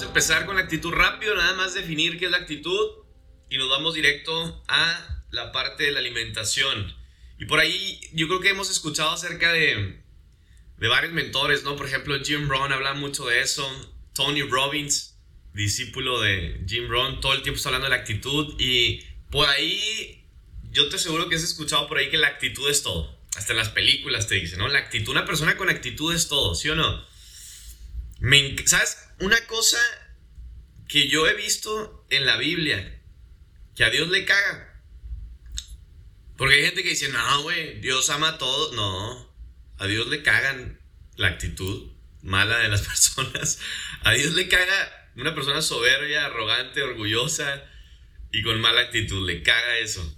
vamos a empezar con la actitud rápido, nada más definir qué es la actitud y nos vamos directo a la parte de la alimentación. Y por ahí yo creo que hemos escuchado acerca de, de varios mentores, ¿no? Por ejemplo, Jim Brown habla mucho de eso, Tony Robbins, discípulo de Jim Brown, todo el tiempo está hablando de la actitud y por ahí yo te aseguro que has escuchado por ahí que la actitud es todo. Hasta en las películas te dicen, ¿no? La actitud, una persona con actitud es todo, ¿sí o no? Me, ¿Sabes? Una cosa que yo he visto en la Biblia que a Dios le caga. Porque hay gente que dice, no, güey, Dios ama a todos. No, a Dios le cagan la actitud mala de las personas. A Dios le caga una persona soberbia, arrogante, orgullosa y con mala actitud. Le caga eso.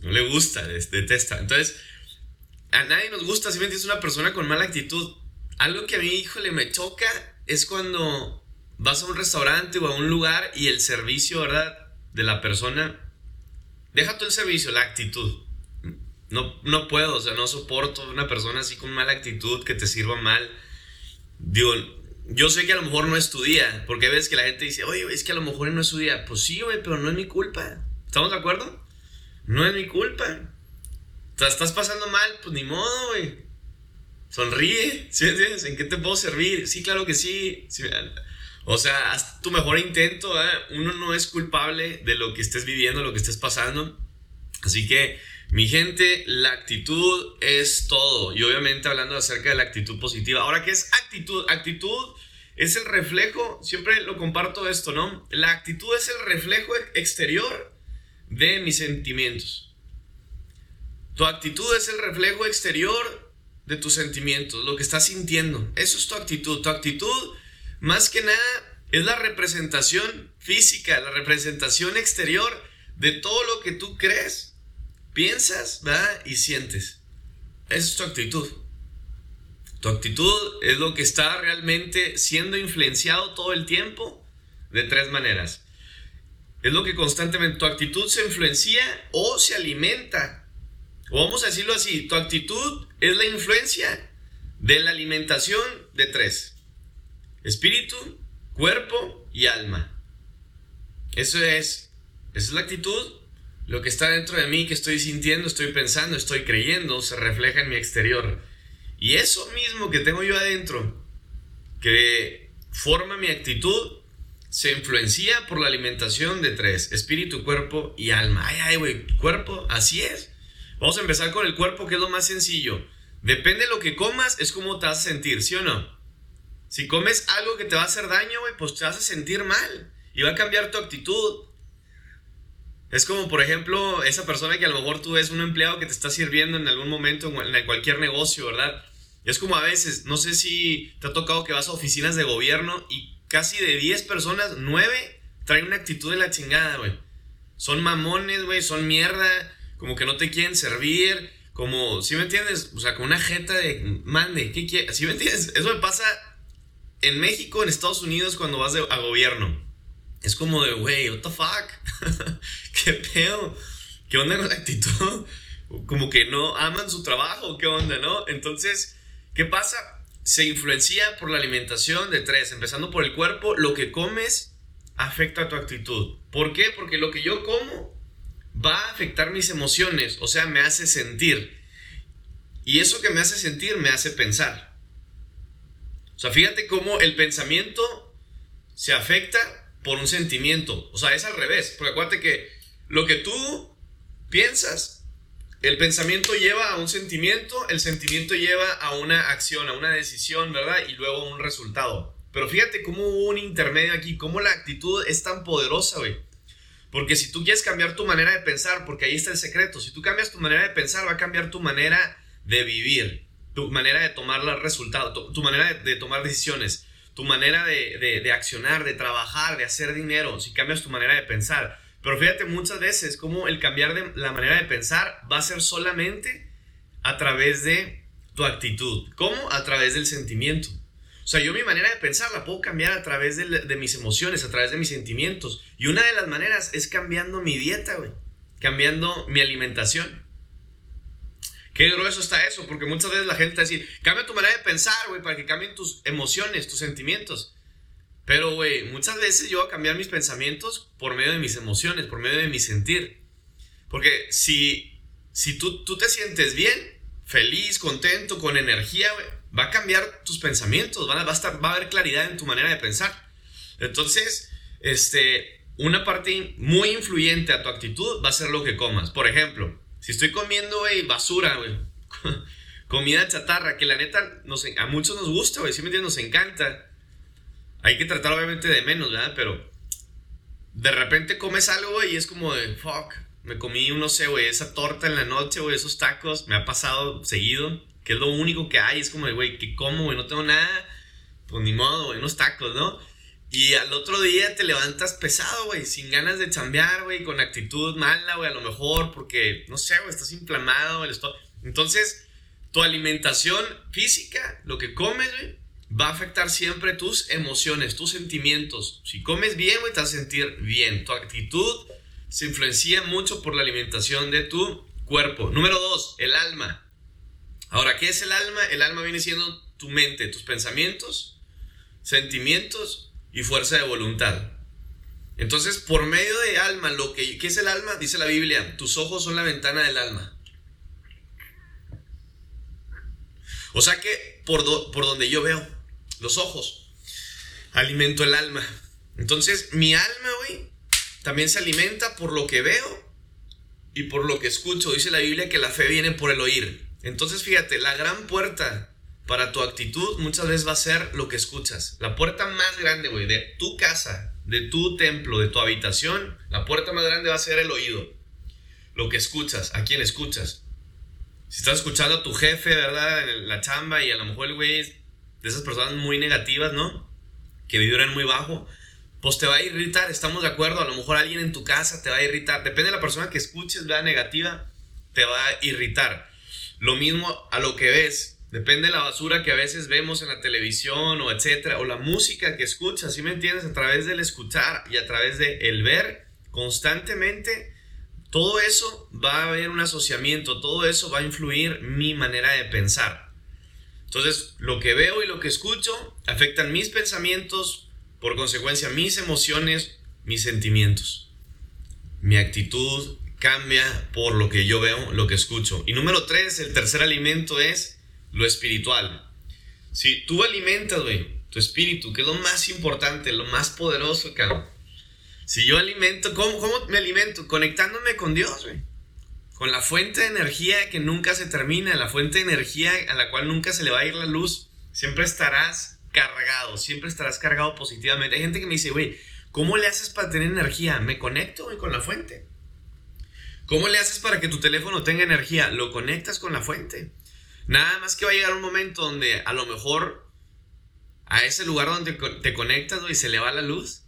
No le gusta, detesta. Entonces, a nadie nos gusta si es una persona con mala actitud. Algo que a mí, híjole, me choca es cuando vas a un restaurante o a un lugar y el servicio, ¿verdad? De la persona. Deja tú el servicio, la actitud. No, no puedo, o sea, no soporto una persona así con mala actitud que te sirva mal. Digo, yo sé que a lo mejor no es tu día, porque ves que la gente dice, oye, es que a lo mejor no es su día. Pues sí, güey, pero no es mi culpa. ¿Estamos de acuerdo? No es mi culpa. O sea, estás pasando mal, pues ni modo, güey. Sonríe, ¿sí entiendes? ¿En qué te puedo servir? Sí, claro que sí. o sea, haz tu mejor intento, ¿eh? Uno no es culpable de lo que estés viviendo, lo que estés pasando. Así que, mi gente, la actitud es todo. Y obviamente hablando acerca de la actitud positiva. Ahora, ¿qué es actitud? Actitud es el reflejo, siempre lo comparto esto, ¿no? La actitud es el reflejo exterior de mis sentimientos. Tu actitud es el reflejo exterior de tus sentimientos, lo que estás sintiendo. Eso es tu actitud. Tu actitud, más que nada, es la representación física, la representación exterior de todo lo que tú crees, piensas, ¿verdad? Y sientes. Esa es tu actitud. Tu actitud es lo que está realmente siendo influenciado todo el tiempo de tres maneras. Es lo que constantemente tu actitud se influencia o se alimenta vamos a decirlo así, tu actitud es la influencia de la alimentación de tres. Espíritu, cuerpo y alma. Eso es, esa es la actitud. Lo que está dentro de mí, que estoy sintiendo, estoy pensando, estoy creyendo, se refleja en mi exterior. Y eso mismo que tengo yo adentro, que forma mi actitud, se influencia por la alimentación de tres, espíritu, cuerpo y alma. Ay, ay, güey, cuerpo, así es. Vamos a empezar con el cuerpo, que es lo más sencillo. Depende de lo que comas, es como te vas a sentir, ¿sí o no? Si comes algo que te va a hacer daño, güey, pues te vas a sentir mal. Y va a cambiar tu actitud. Es como, por ejemplo, esa persona que a lo mejor tú ves un empleado que te está sirviendo en algún momento en cualquier negocio, ¿verdad? Es como a veces, no sé si te ha tocado que vas a oficinas de gobierno y casi de 10 personas, 9 traen una actitud de la chingada, güey. Son mamones, güey, son mierda como que no te quieren servir, como, ¿sí me entiendes? O sea, con una jeta de, mande, ¿qué quieres? ¿Sí me entiendes? Eso me pasa en México, en Estados Unidos, cuando vas a gobierno. Es como de, güey, what the fuck? ¿Qué pedo? ¿Qué onda con la actitud? Como que no aman su trabajo, ¿qué onda, no? Entonces, ¿qué pasa? Se influencia por la alimentación de tres, empezando por el cuerpo, lo que comes afecta a tu actitud. ¿Por qué? Porque lo que yo como va a afectar mis emociones, o sea, me hace sentir. Y eso que me hace sentir me hace pensar. O sea, fíjate cómo el pensamiento se afecta por un sentimiento. O sea, es al revés. Porque acuérdate que lo que tú piensas, el pensamiento lleva a un sentimiento, el sentimiento lleva a una acción, a una decisión, ¿verdad? Y luego a un resultado. Pero fíjate cómo hubo un intermedio aquí, cómo la actitud es tan poderosa, güey. Porque si tú quieres cambiar tu manera de pensar, porque ahí está el secreto, si tú cambias tu manera de pensar, va a cambiar tu manera de vivir, tu manera de tomar los resultados, tu, manera de, tomar decisiones, tu manera de, de, accionar, de trabajar, de hacer dinero, si cambias tu manera de pensar. Pero fíjate muchas veces cómo el cambiar de la manera de pensar va a ser solamente a través de tu actitud. ¿Cómo? A través del sentimiento. O sea, yo mi manera de pensar la puedo cambiar a través de, mis emociones, a través de mis sentimientos. Y una de las maneras es cambiando mi dieta, güey. Cambiando mi alimentación. Qué grueso está eso, porque muchas veces la gente va a decir, cambia tu manera de pensar, güey, para que cambien tus emociones, tus sentimientos. Pero, güey, muchas veces yo voy a cambiar mis pensamientos por medio de mis emociones, por medio de mi sentir. Porque si, si tú, tú te sientes bien, feliz, contento, con energía, güey, va a cambiar tus pensamientos, va a, estar, va a haber claridad en tu manera de pensar. Entonces, este, una parte muy influyente a tu actitud va a ser lo que comas. Por ejemplo, si estoy comiendo, güey, basura, güey, comida chatarra, que la neta a muchos nos gusta, güey, entiendes, nos encanta. Hay que tratar obviamente de menos, ¿verdad? Pero de repente comes algo, y es como de, fuck, me comí, no sé, esa torta en la noche, güey, esos tacos, me ha pasado seguido, que es lo único que hay, es como güey, ¿qué como, güey? No tengo nada, pues ni modo, güey, unos tacos, ¿no? Y al otro día te levantas pesado, güey, sin ganas de chambear, güey, con actitud mala, güey, a lo mejor, porque, no sé, güey, estás inflamado, el Entonces, tu alimentación física, lo que comes, güey, va a afectar siempre tus emociones, tus sentimientos. Si comes bien, güey, te vas a sentir bien. Tu actitud se influencia mucho por la alimentación de tu cuerpo. Número dos, el alma. Ahora, ¿qué es el alma? El alma viene siendo tu mente, tus pensamientos, sentimientos y fuerza de voluntad. Entonces, por medio de alma, lo que ¿qué es el alma? Dice la Biblia, tus ojos son la ventana del alma. O sea que por, por donde yo veo, los ojos, alimento el alma. Entonces, mi alma, güey, también se alimenta por lo que veo y por lo que escucho. Dice la Biblia que la fe viene por el oír. Entonces, fíjate, la gran puerta para tu actitud muchas veces va a ser lo que escuchas. La puerta más grande, güey, de tu casa, de tu templo, de tu habitación, la puerta más grande va a ser el oído. Lo que escuchas, a quién escuchas. Si estás escuchando a tu jefe, ¿verdad? En la chamba y a lo mejor el güey de esas personas muy negativas, ¿no? Que vibran muy bajo pues te va a irritar, estamos de acuerdo, a lo mejor alguien en tu casa te va a irritar, depende de la persona que escuches, la negativa, te va a irritar. Lo mismo a lo que ves, depende de la basura que a veces vemos en la televisión o etcétera, o la música que escuchas, ¿sí me entiendes? A través del escuchar y a través del el ver constantemente, todo eso va a haber un asociamiento, todo eso va a influir mi manera de pensar. Entonces, lo que veo y lo que escucho afectan mis pensamientos, por consecuencia, mis emociones, mis sentimientos. Mi actitud cambia por lo que yo veo, lo que escucho. Y número tres, el tercer alimento es lo espiritual. Si tú alimentas, güey, tu espíritu, que es lo más importante, lo más poderoso, cabrón. Si yo alimento, ¿cómo, cómo me alimento? Conectándome con Dios, güey. Con la fuente de energía que nunca se termina, la fuente de energía a la cual nunca se le va a ir la luz. Siempre estarás cargado, siempre estarás cargado positivamente. Hay gente que me dice, güey, ¿cómo le haces para tener energía? Me conecto con la fuente. ¿Cómo le haces para que tu teléfono tenga energía? Lo conectas con la fuente. Nada más que va a llegar un momento donde a lo mejor a ese lugar donde te conectas, güey, se le va la luz.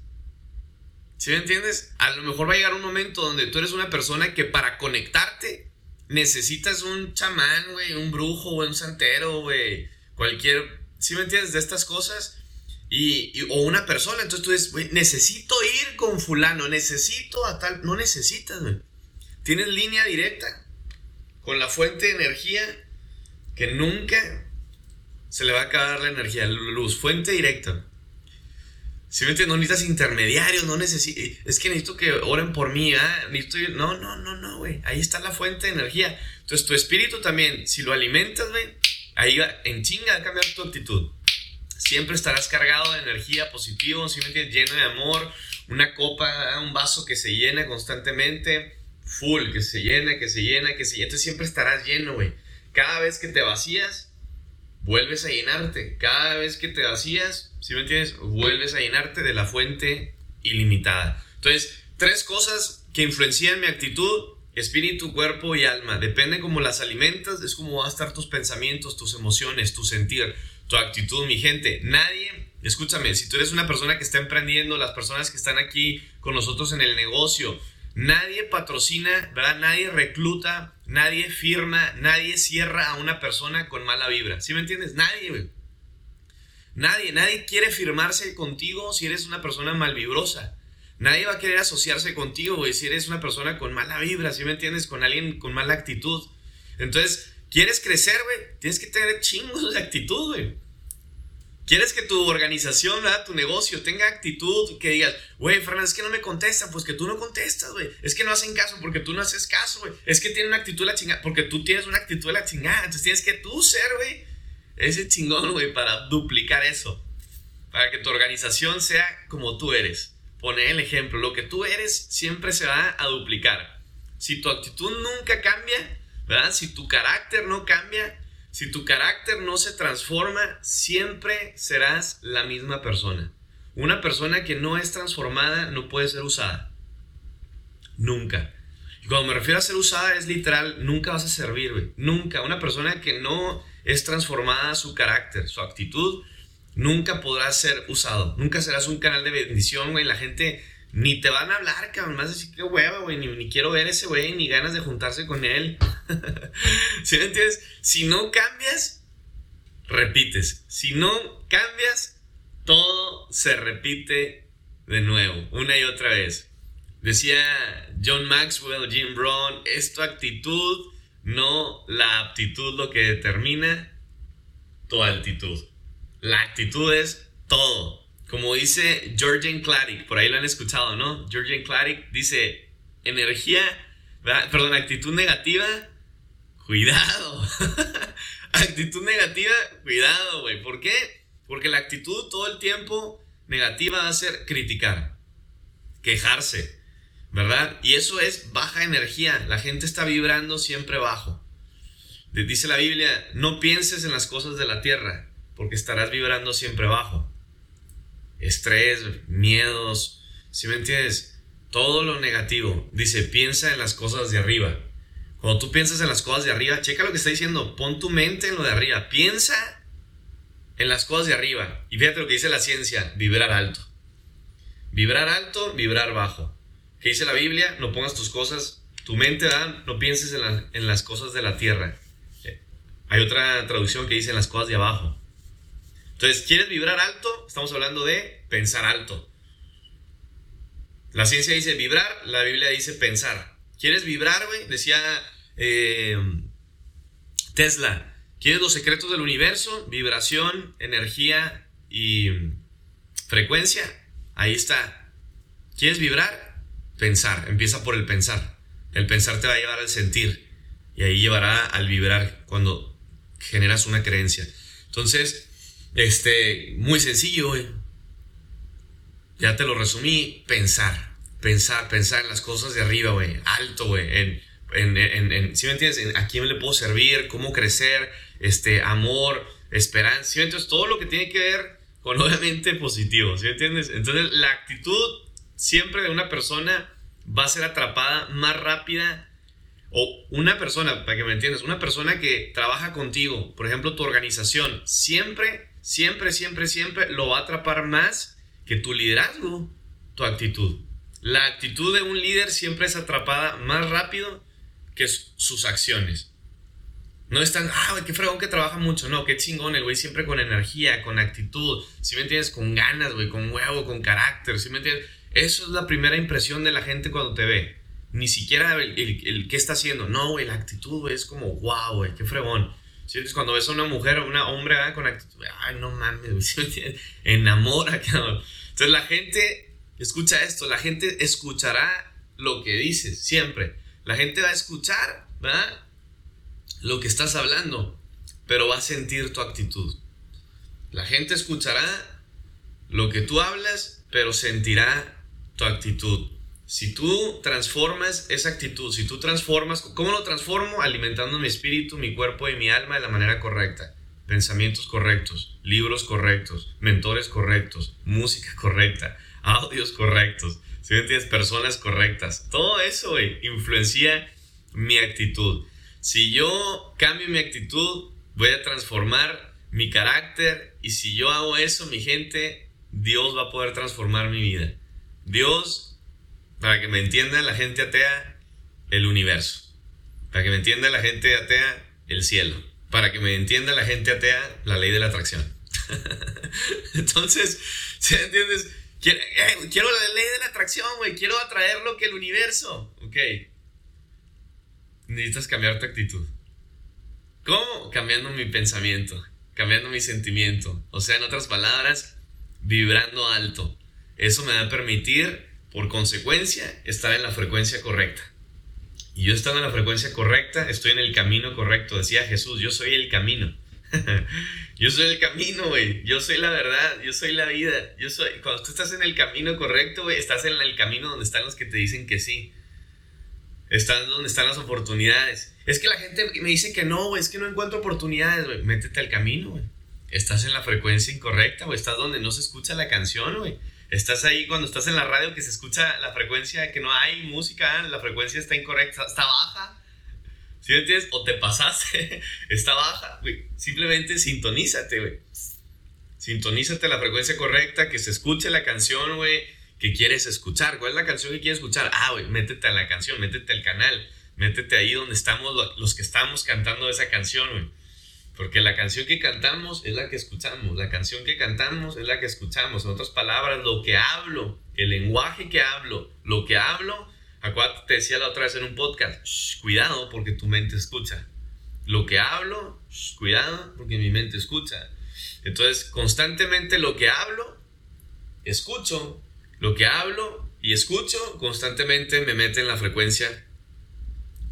¿Sí me entiendes? A lo mejor va a llegar un momento donde tú eres una persona que para conectarte necesitas un chamán, güey, un brujo, güey, un santero, güey, cualquier ¿sí me entiendes? De estas cosas. Y, o una persona, entonces tú dices, necesito ir con fulano, necesito a tal, no necesitas, güey. Tienes línea directa con la fuente de energía que nunca se le va a acabar la energía, la luz, fuente directa. Si me entiendes, no necesitas intermediarios, no necesito, es que necesito que oren por mí, ¿ah? Necesito, no, no, no, no, güey, ahí está la fuente de energía. Entonces tu espíritu también, si lo alimentas, güey, ahí en chinga a cambiar tu actitud. Siempre estarás cargado de energía positiva, simplemente lleno de amor, una copa, un vaso que se llena constantemente, full, que se llena, que se llena, que se llena. Entonces siempre estarás lleno, güey. Cada vez que te vacías, vuelves a llenarte. Cada vez que te vacías, si me entiendes, vuelves a llenarte de la fuente ilimitada. Entonces, tres cosas que influencian mi actitud espíritu, cuerpo y alma. Depende cómo las alimentas, es como van a estar tus pensamientos, tus emociones, tu sentir, tu actitud, mi gente. Nadie, escúchame, si tú eres una persona que está emprendiendo, las personas que están aquí con nosotros en el negocio, nadie patrocina, ¿verdad? Nadie recluta, nadie firma, nadie cierra a una persona con mala vibra. ¿Sí me entiendes? Nadie. Nadie, nadie quiere firmarse contigo si eres una persona malvibrosa. Nadie va a querer asociarse contigo, güey, si eres una persona con mala vibra, ¿sí me entiendes? Con alguien con mala actitud. Entonces, ¿quieres crecer, güey? Tienes que tener chingos de actitud, güey. Quieres que tu organización, tu negocio tenga actitud, que digas, güey, Fernando, es que no me contestan, pues que tú no contestas, güey. Es que no hacen caso porque tú no haces caso, güey. Es que tienen una actitud la chingada, porque tú tienes una actitud la chingada. Entonces tienes que tú ser, güey, ese chingón, güey, para duplicar eso. Para que tu organización sea como tú eres. Poner el ejemplo, lo que tú eres siempre se va a duplicar. Si tu actitud nunca cambia, ¿verdad? Si tu carácter no cambia, si tu carácter no se transforma, siempre serás la misma persona. Una persona que no es transformada no puede ser usada. Nunca. Y cuando me refiero a ser usada es literal, nunca vas a servir, güey. Nunca. Una persona que no es transformada su carácter, su actitud, nunca podrá ser usado. Nunca serás un canal de bendición, güey. La gente ni te van a hablar, cabrón. Más decir que hueva, güey. Ni, quiero ver ese güey, ni ganas de juntarse con él. ¿Sí entiendes? Si no cambias, repites. Si no cambias, todo se repite de nuevo, una y otra vez. Decía John Maxwell, Jim Brown, es tu actitud, no la aptitud lo que determina tu altitud. La actitud es todo. Como dice Georgian Clarick, por ahí lo han escuchado, ¿no? Georgian Clarick dice, energía, perdón, actitud negativa, cuidado. actitud negativa, cuidado, güey. ¿Por qué? Porque la actitud todo el tiempo negativa va a ser criticar, quejarse, ¿verdad? Y eso es baja energía. La gente está vibrando siempre bajo. Dice la Biblia, no pienses en las cosas de la tierra, porque estarás vibrando siempre bajo estrés, miedos, si me entiendes? Todo lo negativo. Dice, piensa en las cosas de arriba. Cuando tú piensas en las cosas de arriba, checa lo que está diciendo, pon tu mente en lo de arriba, piensa en las cosas de arriba. Y fíjate lo que dice la ciencia, vibrar alto. Vibrar alto, vibrar bajo. ¿Qué dice la Biblia? No pongas tus cosas, tu mente, ¿verdad? no pienses en, en las cosas de la tierra. Hay otra traducción que dice en las cosas de abajo. Entonces, ¿quieres vibrar alto? Estamos hablando de pensar alto. La ciencia dice vibrar, la Biblia dice pensar. ¿Quieres vibrar, güey? Decía eh, Tesla. ¿Quieres los secretos del universo? Vibración, energía y frecuencia. Ahí está. ¿Quieres vibrar? Pensar. Empieza por el pensar. El pensar te va a llevar al sentir. Y ahí llevará al vibrar cuando generas una creencia. Entonces, este, muy sencillo, güey. Ya te lo resumí. Pensar. Pensar, pensar en las cosas de arriba, güey. Alto, güey. En, en, en, en, ¿sí me entiendes? ¿A quién le puedo servir? ¿Cómo crecer? Este, amor, esperanza. ¿Sí me entiendes? Todo lo que tiene que ver con obviamente positivo. ¿Sí me entiendes? Entonces, la actitud siempre de una persona va a ser atrapada más rápida o una persona, para que me entiendas, una persona que trabaja contigo, por ejemplo, tu organización, siempre siempre, siempre, siempre lo va a atrapar más que tu liderazgo, tu actitud. La actitud de un líder siempre es atrapada más rápido que sus acciones. No es tan, ah, qué fregón que trabaja mucho. No, qué chingón el güey, siempre con energía, con actitud. Si me entiendes, con ganas, güey, con huevo, con carácter. Si me entiendes, eso es la primera impresión de la gente cuando te ve. Ni siquiera el, el, qué está haciendo. No, güey, la actitud, güey, es como, wow, güey, qué fregón. ¿Sientes cuando ves a una mujer o una hombre con actitud, ay, no mames, enamora, cabrón. Entonces la gente, escucha esto, la gente escuchará lo que dices, siempre. La gente va a escuchar, ¿verdad? Lo que estás hablando, pero va a sentir tu actitud. La gente escuchará lo que tú hablas, pero sentirá tu actitud. Si tú transformas esa actitud, si tú transformas, ¿cómo lo transformo? Alimentando mi espíritu, mi cuerpo y mi alma de la manera correcta. Pensamientos correctos, libros correctos, mentores correctos, música correcta, audios correctos, si me entiendes, personas correctas. Todo eso, güey, influencia mi actitud. Si yo cambio mi actitud, voy a transformar mi carácter y si yo hago eso, mi gente, Dios va a poder transformar mi vida. Dios para que me entienda la gente atea, el universo. Para que me entienda la gente atea, el cielo. Para que me entienda la gente atea, la ley de la atracción. Entonces, ¿sí entiendes? Eh, quiero, la ley de la atracción, güey. Quiero atraer lo que el universo. Ok. Necesitas cambiar tu actitud. ¿Cómo? Cambiando mi pensamiento. cambiando mi sentimiento. O sea, en otras palabras, vibrando alto. Eso me va a permitir, por consecuencia, estar en la frecuencia correcta. Y yo estando en la frecuencia correcta, estoy en el camino correcto. Decía Jesús, yo soy el camino. yo soy el camino, güey. Yo soy la verdad, yo soy la vida. Yo soy cuando tú estás en el camino correcto, güey, estás en el camino donde están los que te dicen que sí. Estás donde están las oportunidades. Es que la gente me dice que no, güey, es que no encuentro oportunidades, güey. Métete al camino, güey. Estás en la frecuencia incorrecta, güey. Estás donde no se escucha la canción, güey. Estás ahí cuando estás en la radio que se escucha la frecuencia, que no hay música, la frecuencia está incorrecta, está baja. ¿Sí entiendes? O te pasaste, está baja, güey. Simplemente sintonízate, güey. Sintonízate la frecuencia correcta, que se escuche la canción, güey, que quieres escuchar. ¿Cuál es la canción que quieres escuchar? Ah, güey, métete a la canción, métete al canal, métete ahí donde estamos los que estamos cantando esa canción, güey. Porque la canción que cantamos es la que escuchamos, la canción que cantamos es la que escuchamos. En otras palabras, lo que hablo, el lenguaje que hablo, lo que hablo, acuérdate, te decía la otra vez en un podcast, cuidado porque tu mente escucha. Lo que hablo, cuidado porque mi mente escucha. Entonces, constantemente lo que hablo, escucho. Lo que hablo y escucho, constantemente me mete en la frecuencia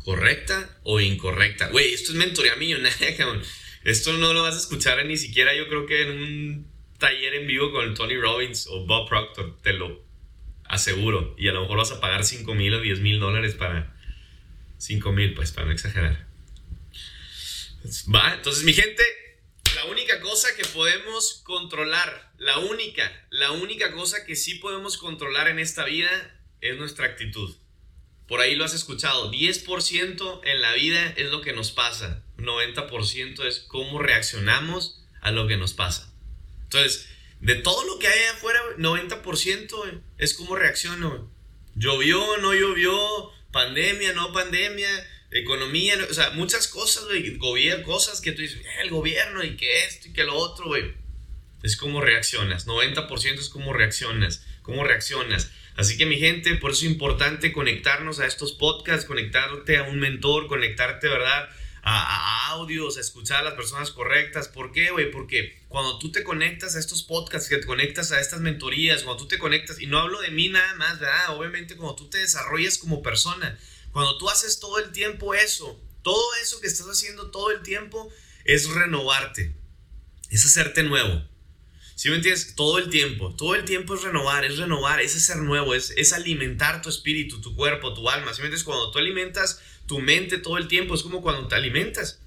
correcta o incorrecta. Güey, esto es mentoría millonaria, cabrón. Esto no lo vas a escuchar ni siquiera yo creo que en un taller en vivo con Tony Robbins o Bob Proctor, te lo aseguro. Y a lo mejor vas a pagar 5 mil o 10 mil dólares para... 5 mil, pues, para no exagerar. Va, entonces mi gente, la única cosa que podemos controlar, la única, la única cosa que sí podemos controlar en esta vida es nuestra actitud. Por ahí lo has escuchado, 10% en la vida es lo que nos pasa, 90% es cómo reaccionamos a lo que nos pasa. Entonces, de todo lo que hay afuera, 90% es cómo reacciono. Llovió, no llovió, pandemia, no pandemia, economía, o sea, muchas cosas, gobierno, cosas que tú dices, eh, el gobierno y que esto y que lo otro, güey. Es cómo reaccionas, 90% es cómo reaccionas, cómo reaccionas. Así que mi gente, por eso es importante conectarnos a estos podcasts, conectarte a un mentor, conectarte, ¿verdad? A, audios, a escuchar a las personas correctas. ¿Por qué, güey? Porque cuando tú te conectas a estos podcasts, que te conectas a estas mentorías, cuando tú te conectas, y no hablo de mí nada más, ¿verdad? Obviamente cuando tú te desarrollas como persona, cuando tú haces todo el tiempo eso, todo eso que estás haciendo todo el tiempo es renovarte, es hacerte nuevo. Si me entiendes? Todo el tiempo, todo el tiempo es renovar, es renovar, es ser nuevo, es, es alimentar tu espíritu, tu cuerpo, tu alma. Si me entiendes? Cuando tú alimentas tu mente todo el tiempo, es como cuando te alimentas.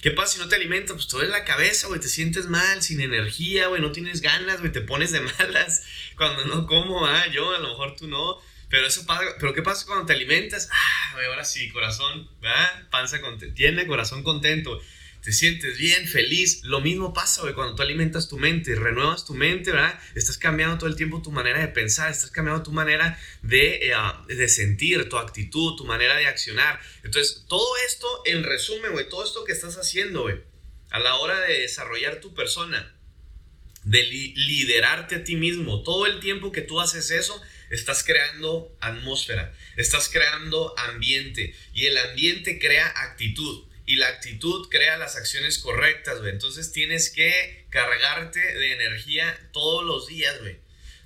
¿Qué pasa si no te alimentas? Pues todo en la cabeza, güey, te sientes mal, sin energía, güey, no tienes ganas, güey, te pones de malas cuando no como, ah, yo, a lo mejor tú no. Pero eso pasa, pero ¿qué pasa cuando te alimentas? Ah, güey, ahora sí, corazón, ¿verdad? Panza contenta, tiene corazón contento te sientes bien, feliz. Lo mismo pasa, güey, cuando tú alimentas tu mente, renuevas tu mente, ¿verdad? Estás cambiando todo el tiempo tu manera de pensar, estás cambiando tu manera de, eh, ah, de sentir, tu actitud, tu manera de accionar. Entonces, todo esto, en resumen, güey, todo esto que estás haciendo, güey, a la hora de desarrollar tu persona, de liderarte a ti mismo, todo el tiempo que tú haces eso, estás creando atmósfera, estás creando ambiente y el ambiente crea actitud y la actitud crea las acciones correctas, güey. Entonces tienes que cargarte de energía todos los días, güey.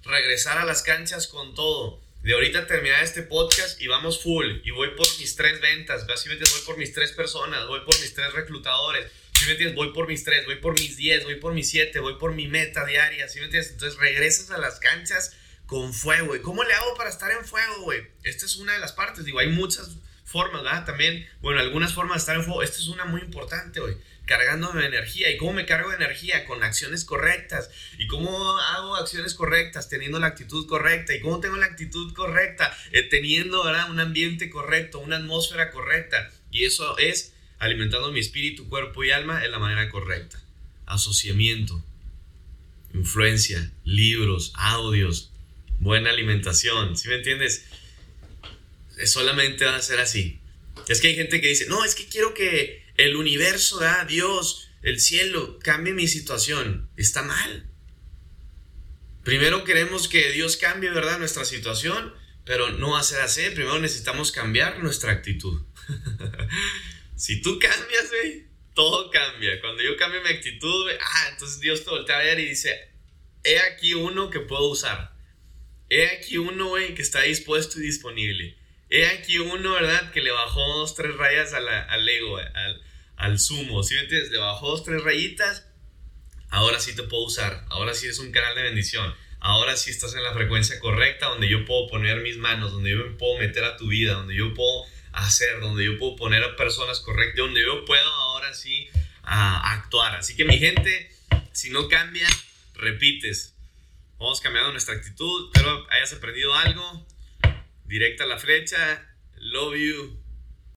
Regresar a las canchas con todo. De ahorita terminar este podcast y vamos full. Y voy por mis tres ventas. Voy por mis tres personas, voy por mis tres reclutadores. ¿Sí? Voy por mis tres, voy por mis diez, voy por mis siete, voy por mi meta diaria. ¿Sí me entiendes? Entonces regresas a las canchas con fuego, ¿Y ¿Cómo le hago para estar en fuego, güey? Esta es una de las partes. Digo, hay muchas formas, ¿verdad? También, bueno, algunas formas de estar en fuego. Esta es una muy importante, güey. Cargándome de energía. ¿Y cómo me cargo de energía? Con acciones correctas. ¿Y cómo hago acciones correctas? Teniendo la actitud correcta. ¿Y cómo tengo la actitud correcta? Eh, teniendo, ¿verdad? Un ambiente correcto, una atmósfera correcta. Y eso es alimentando mi espíritu, cuerpo y alma en la manera correcta. Asociamiento, influencia, libros, audios, buena alimentación. ¿Sí me entiendes? Solamente va a ser así. Es que hay gente que dice, no, es que quiero que el universo, Dios, el cielo, cambie mi situación. Está mal. Primero queremos que Dios cambie, ¿verdad? Nuestra situación, pero no va a ser así. Primero necesitamos cambiar nuestra actitud. si tú cambias, todo cambia. Cuando yo cambio mi actitud, ah, entonces Dios te voltea a ver y dice, he aquí uno que puedo usar. He aquí uno, güey, que está dispuesto y disponible. He aquí uno, ¿verdad? Que le bajó dos, tres rayas al ego, al, al sumo. ¿Sí me entiendes? Le bajó dos, tres rayitas. Ahora sí te puedo usar. Ahora sí es un canal de bendición. Ahora sí estás en la frecuencia correcta donde yo puedo poner mis manos, donde yo me puedo meter a tu vida, donde yo puedo hacer, donde yo puedo poner a personas correctas, donde yo puedo ahora sí actuar. Así que mi gente, si no cambia, repites. Vamos cambiando nuestra actitud. Espero hayas aprendido algo. Directa la flecha. Love you.